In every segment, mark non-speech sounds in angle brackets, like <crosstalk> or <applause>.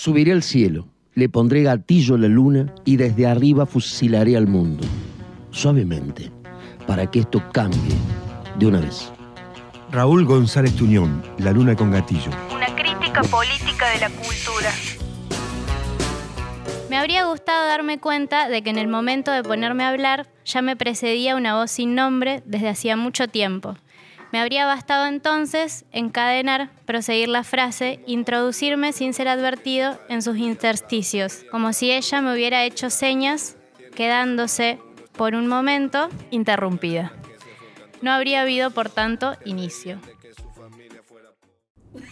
Subiré al cielo, le pondré gatillo a la luna y desde arriba fusilaré al mundo, suavemente, para que esto cambie de una vez. Raúl González Tuñón, La Luna con Gatillo. Una crítica política de la cultura. Me habría gustado darme cuenta de que en el momento de ponerme a hablar ya me precedía una voz sin nombre desde hacía mucho tiempo. Me habría bastado entonces encadenar, proseguir la frase, introducirme sin ser advertido en sus intersticios, como si ella me hubiera hecho señas, quedándose por un momento interrumpida. No habría habido, por tanto, inicio.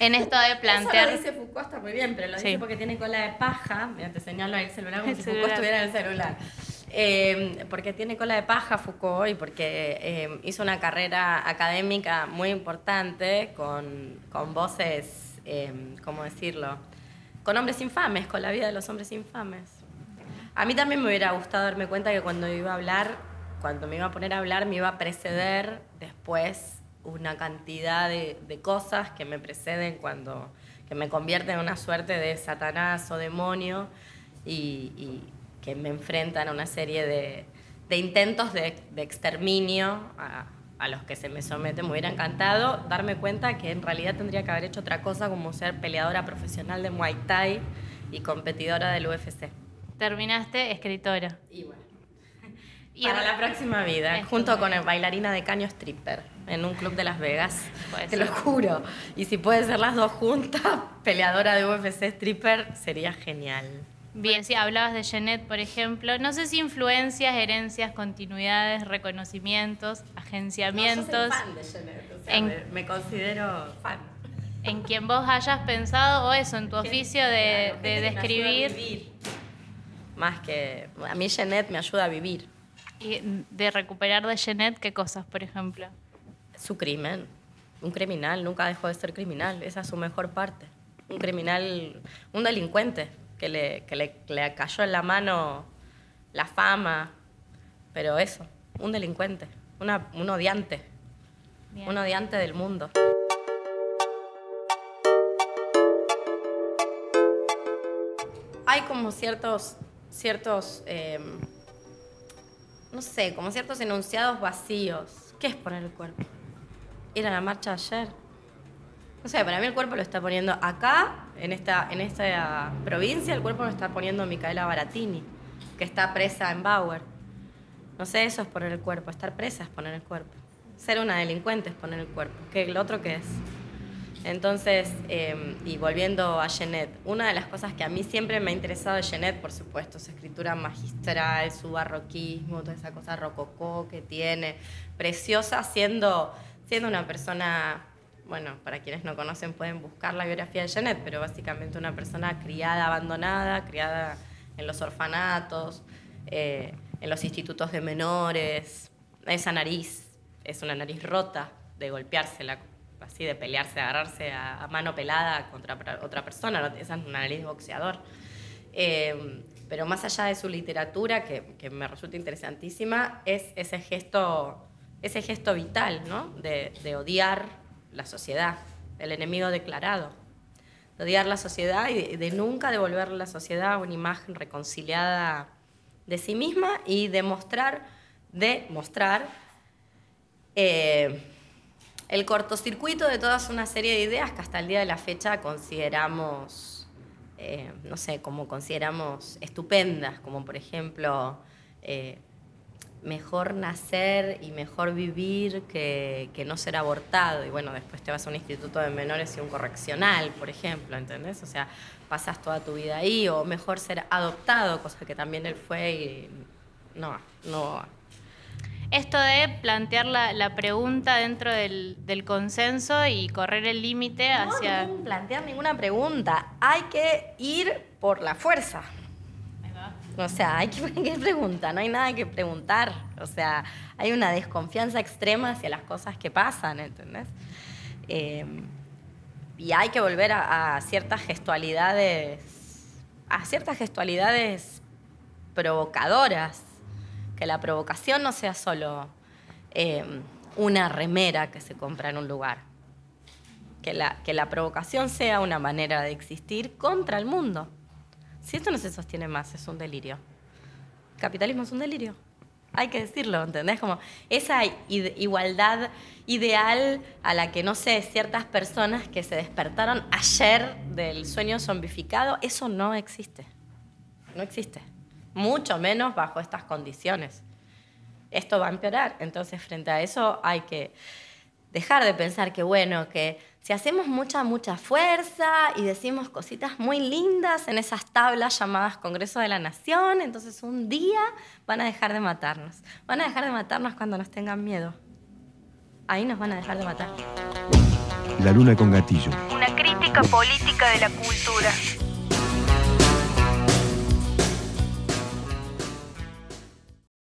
En esto de plantear... Eso lo dice Foucault está muy bien, pero lo Sí. dice porque tiene cola de paja. Mira, te señalo el celular como El <laughs> si celular. Foucault estuviera en el celular. Eh, porque tiene cola de paja Foucault y porque eh, hizo una carrera académica muy importante con, con voces, eh, ¿cómo decirlo? Con hombres infames, con la vida de los hombres infames. A mí también me hubiera gustado darme cuenta que cuando iba a hablar, cuando me iba a poner a hablar, me iba a preceder después una cantidad de, cosas que me preceden cuando que me convierten en una suerte de satanás o demonio y que me enfrentan a una serie de, de intentos de, de exterminio a, a los que se me someten. Me hubiera encantado darme cuenta que en realidad tendría que haber hecho otra cosa como ser peleadora profesional de Muay Thai y competidora del UFC. Terminaste escritora. Y bueno. <laughs> Y Para la próxima vida, junto con el bailarina de caño stripper en un club de Las Vegas. Te lo juro. Y si puede ser las dos juntas, <laughs> peleadora de UFC stripper, sería genial. Bien, sí, hablabas de Jeanette, por ejemplo. No sé si influencias, herencias, continuidades, reconocimientos, agenciamientos, En- me, me considero fan. en quien vos hayas pensado o eso, en tu oficio de, Claro, de describir vivir. Más que. A mí, Jeanette me ayuda a vivir. y de recuperar de Jeanette, ¿qué cosas, por ejemplo? Su crimen. Un criminal nunca dejó de ser criminal. Esa es su mejor parte. Un criminal, un delincuente que le, que le, que le cayó en la mano la fama. Pero eso, un delincuente, una, un odiante. Bien. Un odiante del mundo. Hay como ciertos, ciertos, eh, no sé, como ciertos enunciados vacíos. ¿Qué es poner el cuerpo? Ir a la marcha ayer. No sé, para mí el cuerpo lo está poniendo acá, en esta, en esta provincia, el cuerpo lo está poniendo Micaela Baratini, que está presa en Bauer. No sé, eso es poner el cuerpo. Estar presa es poner el cuerpo. Ser una delincuente es poner el cuerpo. ¿Qué, ¿El otro qué es? Entonces, eh, y volviendo a Jeanette, una de las cosas que a mí siempre me ha interesado de Jeanette, por supuesto, su escritura magistral, su barroquismo, toda esa cosa rococó que tiene, preciosa, siendo, siendo una persona, bueno, para quienes no conocen pueden buscar la biografía de Jeanette, pero básicamente una persona criada, abandonada, criada en los orfanatos, eh, en los institutos de menores, esa nariz es una nariz rota de golpeársela, así de pelearse, agarrarse a, mano pelada contra otra persona, esa es una nariz boxeador. Eh, pero más allá de su literatura, que, que me resulta interesantísima, es ese gesto, ese gesto vital, ¿no? De, de odiar la sociedad, el enemigo declarado. De odiar la sociedad y de, nunca devolverle a la sociedad una imagen reconciliada de sí misma y de mostrar, de mostrar eh, el cortocircuito de toda una serie de ideas que hasta el día de la fecha consideramos, eh, no sé, como consideramos estupendas, como por ejemplo, eh, mejor nacer y mejor vivir que, que no ser abortado. Y bueno, después te vas a un instituto de menores y un correccional, por ejemplo, ¿entendés? O sea, pasas toda tu vida ahí, o mejor ser adoptado, cosa que también él fue y no, no, Esto de plantear la, la pregunta dentro del, del consenso y correr el límite hacia... No, no plantear ninguna pregunta. Hay que ir por la fuerza. O sea, hay que, <laughs> ¿qué pregunta? No hay nada que preguntar. O sea, hay una desconfianza extrema hacia las cosas que pasan, ¿entendés? Eh, y hay que volver a, ciertas gestualidades, a ciertas gestualidades provocadoras. Que la provocación no sea solo eh, una remera que se compra en un lugar que la, que la provocación sea una manera de existir contra el mundo. Si esto no se sostiene más, es un delirio. El capitalismo es un delirio. Hay que decirlo, ¿entendés? Como esa igualdad ideal a la que, no sé, ciertas personas que se despertaron ayer del sueño zombificado, eso no existe. No existe. Mucho menos bajo estas condiciones. Esto va a empeorar. Entonces, frente a eso hay que dejar de pensar que, bueno, que si hacemos mucha, mucha fuerza y decimos cositas muy lindas en esas tablas llamadas Congreso de la Nación, entonces un día van a dejar de matarnos. Van a dejar de matarnos cuando nos tengan miedo. Ahí nos van a dejar de matar. La luna con gatillo. Una crítica política de la cultura.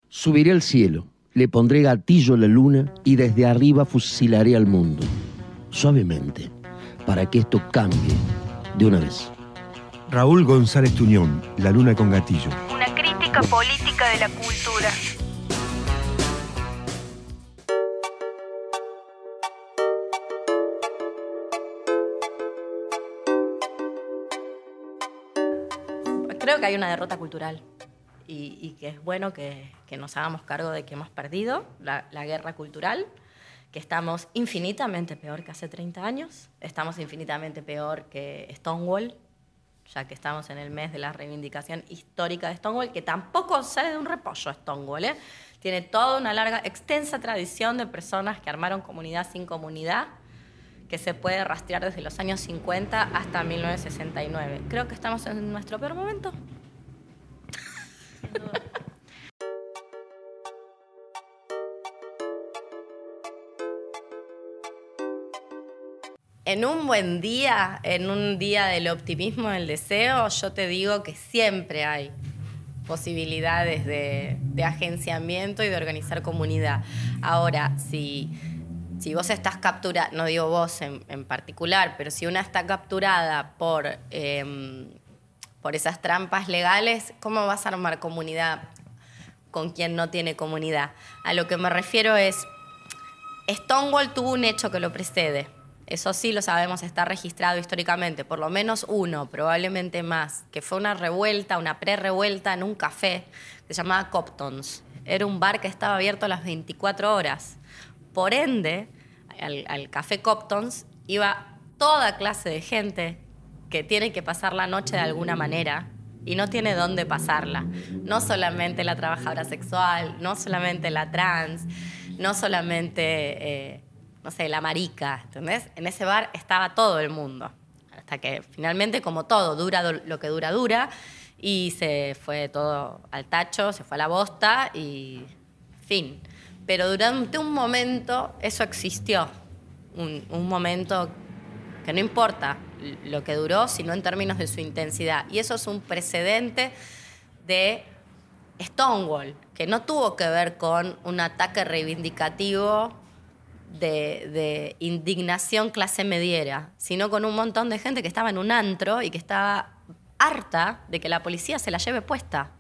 Subiré al cielo, le pondré gatillo a la luna y desde arriba fusilaré al mundo suavemente, para que esto cambie de una vez. Raúl González Tuñón, La Luna con Gatillo. Una crítica política de la cultura. Creo que hay una derrota cultural y, que es bueno que, nos hagamos cargo de que hemos perdido la, la guerra cultural que estamos infinitamente peor que hace 30 años, estamos infinitamente peor que Stonewall, ya que estamos en el mes de la reivindicación histórica de Stonewall, que tampoco sale de un repollo Stonewall, ¿eh? tiene toda una larga, extensa tradición de personas que armaron comunidad sin comunidad, que se puede rastrear desde los años 50 hasta 1969. Creo que estamos en nuestro peor momento. <laughs> En un buen día, en un día del optimismo, del deseo, yo te digo que siempre hay posibilidades de, agenciamiento y de organizar comunidad. Ahora, si, vos estás capturada, no digo vos en, particular, pero si una está capturada por, em, por esas trampas legales, ¿cómo vas a armar comunidad con quien no tiene comunidad? A lo que me refiero es, Stonewall tuvo un hecho que lo precede eso sí lo sabemos, está registrado históricamente, por lo menos uno, probablemente más, que fue una revuelta, una pre-revuelta en un café que se llamaba Coptons. Era un bar que estaba abierto a las 24 horas. Por ende, al, café Coptons iba toda clase de gente que tiene que pasar la noche de alguna manera y no tiene dónde pasarla. No solamente la trabajadora sexual, no solamente la trans, no solamente... Eh, no sé, la marica, ¿entendés? En ese bar estaba todo el mundo. Hasta que finalmente, como todo, dura lo que dura, dura. Y se fue todo al tacho, se fue a la bosta y fin. Pero durante un momento eso existió. Un, un momento que no importa lo que duró, sino en términos de su intensidad. Y eso es un precedente de Stonewall, que no tuvo que ver con un ataque reivindicativo de, indignación clase mediera, sino con un montón de gente que estaba en un antro y que estaba harta de que la policía se la lleve puesta.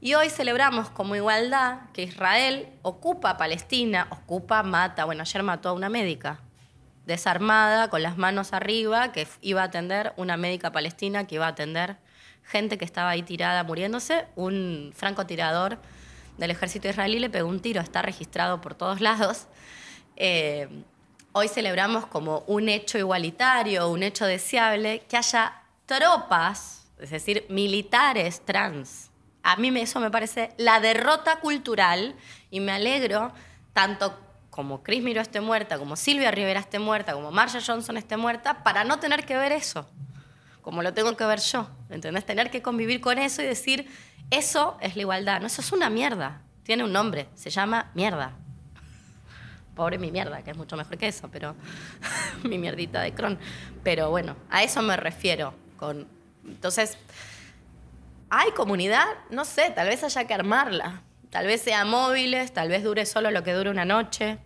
Y hoy celebramos como igualdad que Israel ocupa Palestina, ocupa, mata, bueno, ayer mató a una médica, desarmada, con las manos arriba, que iba a atender una médica palestina, que iba a atender gente que estaba ahí tirada muriéndose, un francotirador del ejército israelí le pegó un tiro, está registrado por todos lados. Eh, hoy celebramos como un hecho igualitario, un hecho deseable, que haya tropas, es decir, militares trans. A mí eso me parece la derrota cultural y me alegro tanto como Chris Miro esté muerta, como Silvia Rivera esté muerta, como Marsha Johnson esté muerta, para no tener que ver eso, como lo tengo que ver yo, ¿entendés? Tener que convivir con eso y decir, eso es la igualdad. No, eso es una mierda. Tiene un nombre, se llama mierda. Pobre mi mierda, que es mucho mejor que eso, pero <laughs> mi mierdita de Cron. Pero bueno, a eso me refiero. Con... Entonces, ¿hay comunidad? No sé, tal vez haya que armarla. Tal vez sea móviles, tal vez dure solo lo que dure una noche.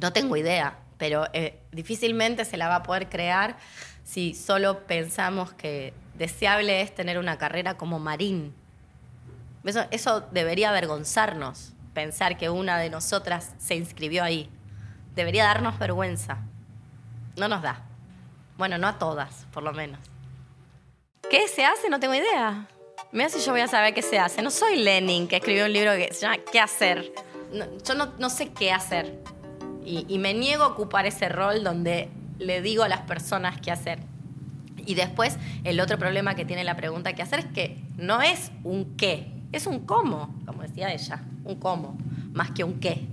No tengo idea, pero eh, difícilmente se la va a poder crear si solo pensamos que deseable es tener una carrera como marín. Eso, eso debería avergonzarnos pensar que una de nosotras se inscribió ahí. Debería darnos vergüenza. No nos da. Bueno, no a todas, por lo menos. ¿Qué se hace? No tengo idea. Mira si yo voy a saber qué se hace. No soy Lenin, que escribió un libro que se llama ¿Qué hacer? Yo no, no, sé qué hacer. Y, y me niego a ocupar ese rol donde le digo a las personas qué hacer. Y después, el otro problema que tiene la pregunta qué hacer es que no es un qué, es un cómo, como decía ella, un cómo, más que un qué.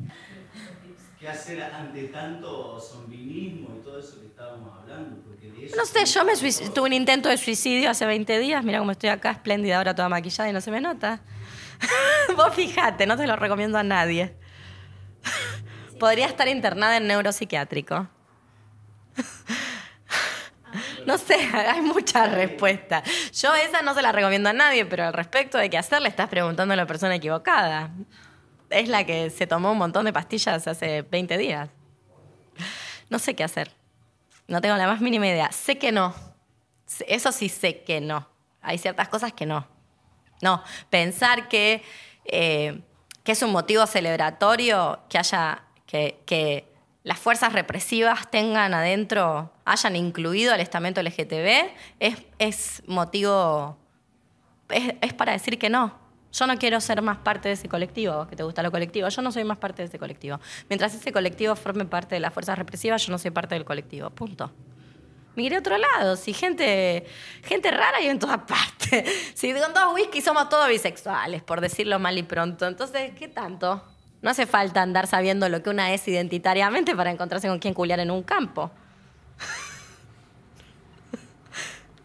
¿Qué hacer ante tanto zombinismo y todo eso que estábamos hablando? Porque de eso No sé, yo me tuve un intento de suicidio hace 20 días. Mira cómo estoy acá, espléndida, ahora toda maquillada y no se me nota. <laughs> Vos fijate, no te lo recomiendo a nadie. <laughs> Podría estar internada en neuropsiquiátrico. <laughs> <laughs> No sé, hay muchas respuestas. Yo esa no se la recomiendo a nadie, pero al respecto de qué hacer le estás preguntando a la persona equivocada. Es la que se tomó un montón de pastillas hace 20 días. No sé qué hacer. No tengo la más mínima idea. Sé que no. Eso sí sé que no. Hay ciertas cosas que no. No, pensar que, eh, que es un motivo celebratorio que haya que, que las fuerzas represivas tengan adentro, hayan incluido al estamento LGTB, es, motivo, es, para decir que no. Yo no quiero ser más parte de ese colectivo, que te gusta lo colectivo. Yo no soy más parte de ese colectivo. Mientras ese colectivo forme parte de las fuerzas represivas, yo no soy parte del colectivo. Punto. Miré a otro lado. Si gente, gente rara hay en todas <laughs> partes. Si con dos whisky somos todos bisexuales, por decirlo mal y pronto. Entonces, ¿qué tanto? No hace falta andar sabiendo lo que una es identitariamente para encontrarse con quien culiar en un campo.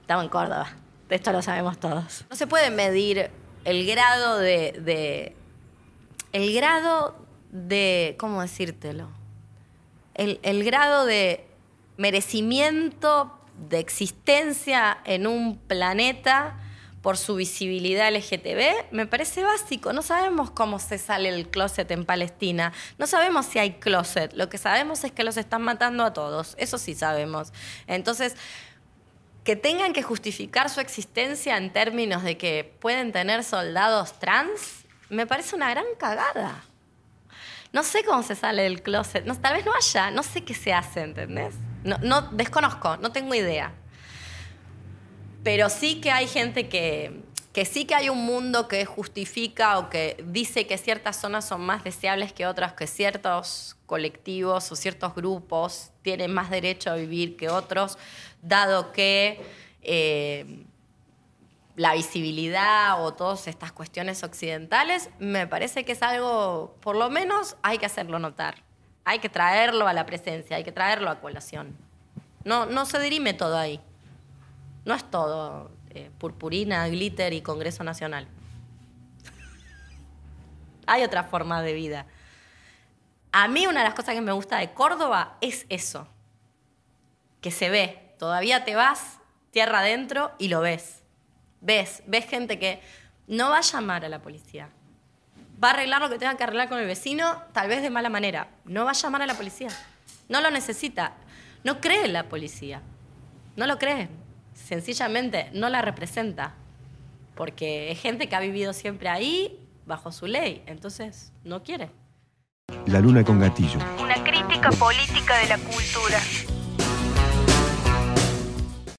Estamos en Córdoba. De esto lo sabemos todos. No se puede medir el grado de, el grado de, ¿cómo decírtelo? El, el grado de merecimiento de existencia en un planeta por su visibilidad LGTB, me parece básico. No sabemos cómo se sale el closet en Palestina. No sabemos si hay closet. Lo que sabemos es que los están matando a todos. Eso sí sabemos. Entonces, que tengan que justificar su existencia en términos de que pueden tener soldados trans, me parece una gran cagada. No sé cómo se sale del closet. No, tal vez no haya. No sé qué se hace, ¿entendés? No, no, desconozco, no tengo idea. Pero sí que hay gente que, que sí que hay un mundo que justifica o que dice que ciertas zonas son más deseables que otras, que ciertos colectivos o ciertos grupos tienen más derecho a vivir que otros, dado que eh, la visibilidad o todas estas cuestiones occidentales, me parece que es algo, por lo menos hay que hacerlo notar. Hay que traerlo a la presencia, hay que traerlo a colación. No, no se dirime todo ahí. No es todo eh, purpurina, glitter y Congreso Nacional. hay otra forma de vida. A mí una de las cosas que me gusta de Córdoba es eso, que se ve. Todavía te vas tierra adentro y lo ves. Ves, ves gente que no va a llamar a la policía. Va a arreglar lo que tenga que arreglar con el vecino, tal vez de mala manera. No va a llamar a la policía. No lo necesita. No cree la policía. No lo cree. Sencillamente no la representa. Porque es gente que ha vivido siempre ahí, bajo su ley. Entonces, no quiere. La luna con gatillo. Una crítica política de la cultura.